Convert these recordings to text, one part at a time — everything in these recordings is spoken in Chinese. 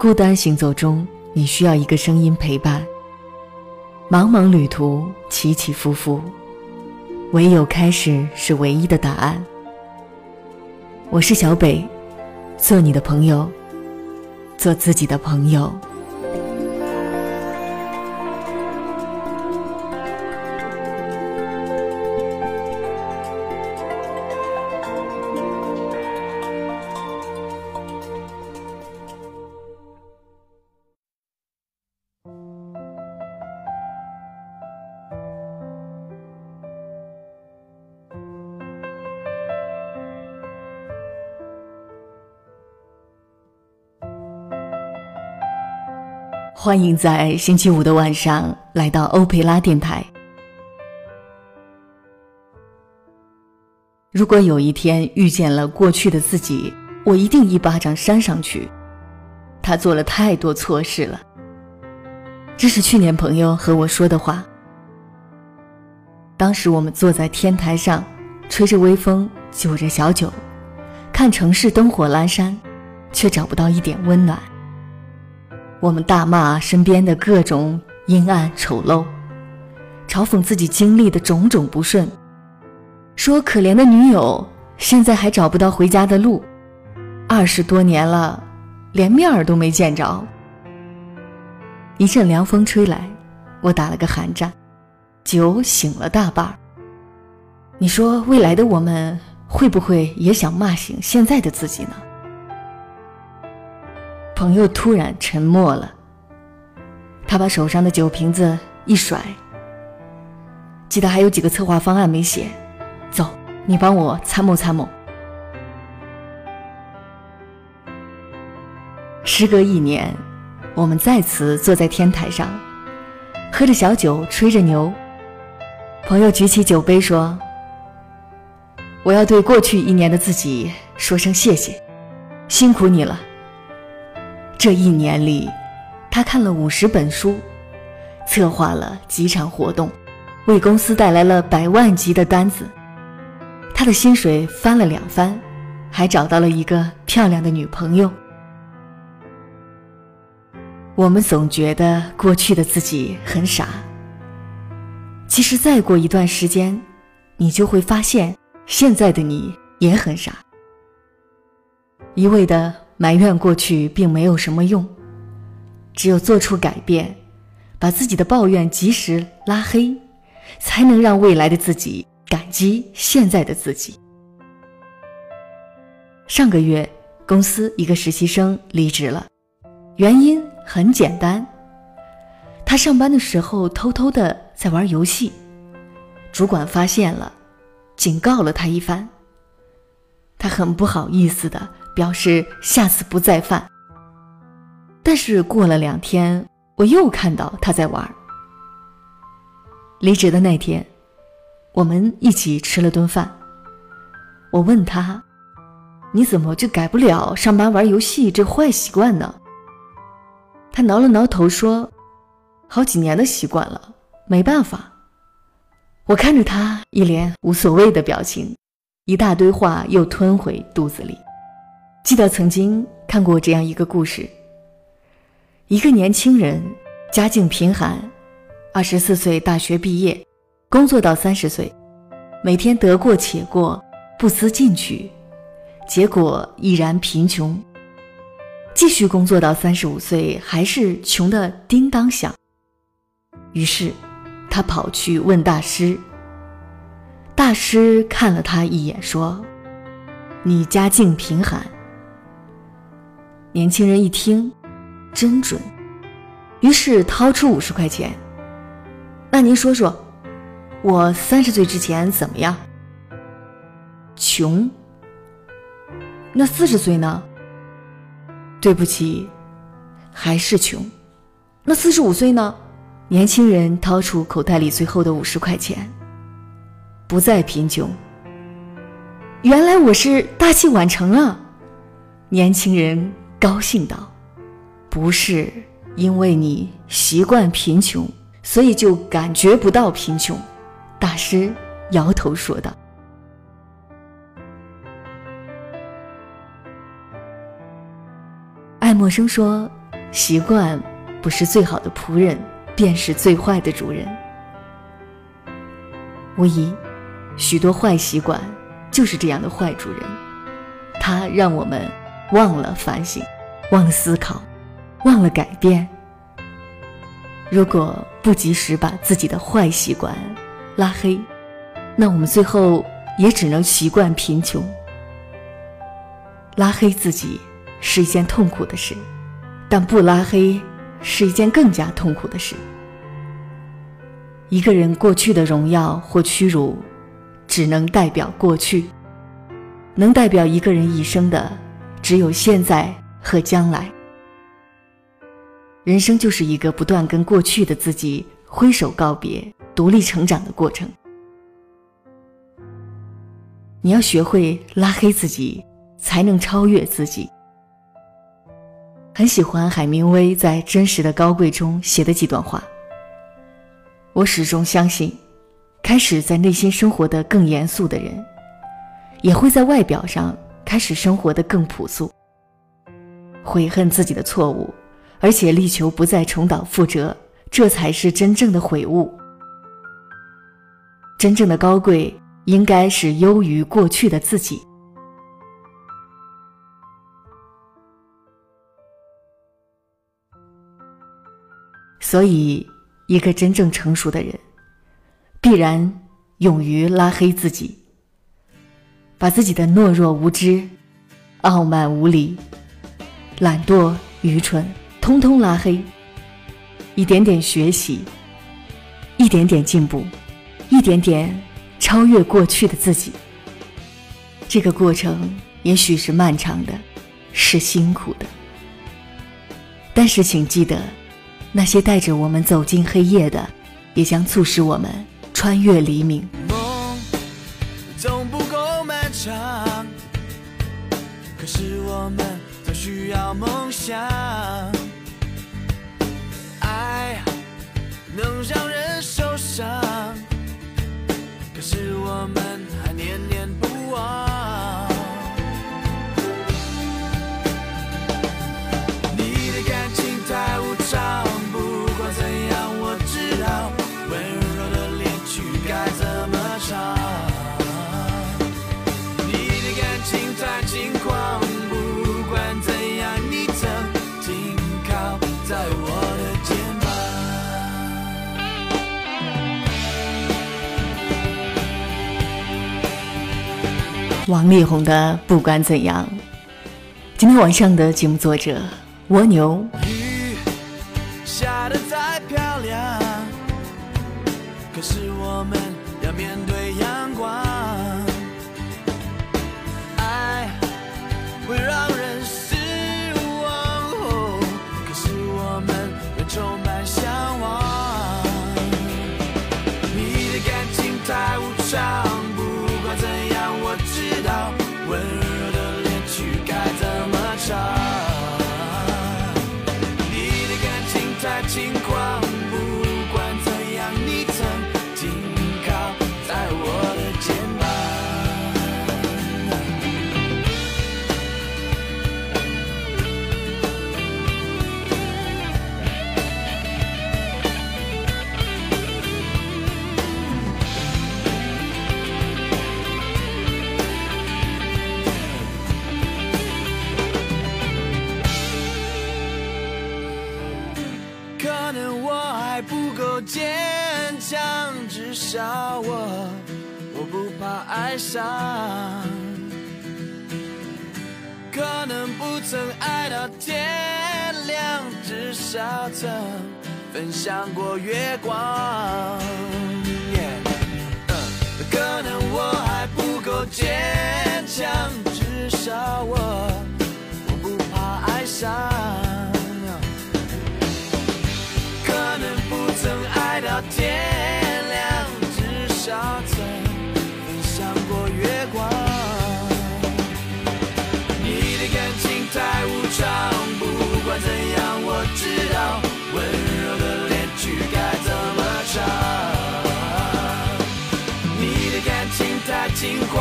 孤单行走中，你需要一个声音陪伴。茫茫旅途，起起伏伏，唯有开始是唯一的答案。我是小北，做你的朋友，做自己的朋友。欢迎在星期五的晚上来到欧佩拉电台。如果有一天遇见了过去的自己，我一定一巴掌扇上去。他做了太多错事了。这是去年朋友和我说的话。当时我们坐在天台上，吹着微风，酒着小酒，看城市灯火阑珊，却找不到一点温暖。我们大骂身边的各种阴暗丑陋，嘲讽自己经历的种种不顺，说可怜的女友现在还找不到回家的路，二十多年了，连面儿都没见着。一阵凉风吹来，我打了个寒战，酒醒了大半儿。你说未来的我们会不会也想骂醒现在的自己呢？朋友突然沉默了，他把手上的酒瓶子一甩。记得还有几个策划方案没写，走，你帮我参谋参谋。时隔一年，我们再次坐在天台上，喝着小酒，吹着牛。朋友举起酒杯说：“我要对过去一年的自己说声谢谢，辛苦你了。”这一年里，他看了五十本书，策划了几场活动，为公司带来了百万级的单子。他的薪水翻了两番，还找到了一个漂亮的女朋友。我们总觉得过去的自己很傻，其实再过一段时间，你就会发现现在的你也很傻。一味的。埋怨过去并没有什么用，只有做出改变，把自己的抱怨及时拉黑，才能让未来的自己感激现在的自己。上个月，公司一个实习生离职了，原因很简单，他上班的时候偷偷的在玩游戏，主管发现了，警告了他一番，他很不好意思的。表示下次不再犯。但是过了两天，我又看到他在玩。离职的那天，我们一起吃了顿饭。我问他：“你怎么就改不了上班玩游戏这坏习惯呢？”他挠了挠头说：“好几年的习惯了，没办法。”我看着他一脸无所谓的表情，一大堆话又吞回肚子里。记得曾经看过这样一个故事：一个年轻人家境贫寒，二十四岁大学毕业，工作到三十岁，每天得过且过，不思进取，结果依然贫穷。继续工作到三十五岁，还是穷得叮当响。于是，他跑去问大师。大师看了他一眼，说：“你家境贫寒。”年轻人一听，真准，于是掏出五十块钱。那您说说，我三十岁之前怎么样？穷。那四十岁呢？对不起，还是穷。那四十五岁呢？年轻人掏出口袋里最后的五十块钱，不再贫穷。原来我是大器晚成啊，年轻人。高兴道：“不是因为你习惯贫穷，所以就感觉不到贫穷。”大师摇头说道。爱默生说：“习惯不是最好的仆人，便是最坏的主人。无疑，许多坏习惯就是这样的坏主人，它让我们忘了反省，忘了思考，忘了改变。如果不及时把自己的坏习惯拉黑，那我们最后也只能习惯贫穷。拉黑自己是一件痛苦的事，但不拉黑是一件更加痛苦的事。一个人过去的荣耀或屈辱，只能代表过去；能代表一个人一生的，只有现在和将来。人生就是一个不断跟过去的自己挥手告别、独立成长的过程。你要学会拉黑自己，才能超越自己。很喜欢海明威在《真实的高贵》中写的几段话。我始终相信，开始在内心生活的更严肃的人，也会在外表上开始生活的更朴素。悔恨自己的错误。而且力求不再重蹈覆辙，这才是真正的悔悟。真正的高贵，应该是优于过去的自己。所以，一个真正成熟的人，必然勇于拉黑自己，把自己的懦弱无知、傲慢无礼、懒惰愚蠢。通通拉黑，一点点学习，一点点进步，一点点超越过去的自己。这个过程也许是漫长的，是辛苦的，但是请记得，那些带着我们走进黑夜的，也将促使我们穿越黎明。是我们都需要梦想。爱能让人受伤，可是我们还念念不王力宏的《不管怎样》，今天晚上的节目作者蜗牛。雨下的再漂亮，可是我们要面对可能我还不够坚强，至少我我不怕爱上。可能不曾爱到天亮，至少曾分享过月光。可能我还不够坚强，至少我我不怕爱上。曾爱到天亮，至少曾分享过月光。你的感情太无常，不管怎样，我知道温柔的恋曲该怎么唱。你的感情太轻狂，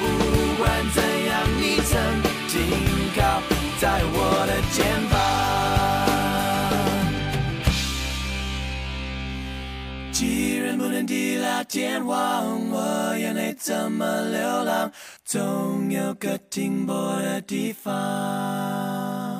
不管怎样，你曾经靠在我的肩膀。天荒，我眼泪怎么流浪？总有个停泊的地方。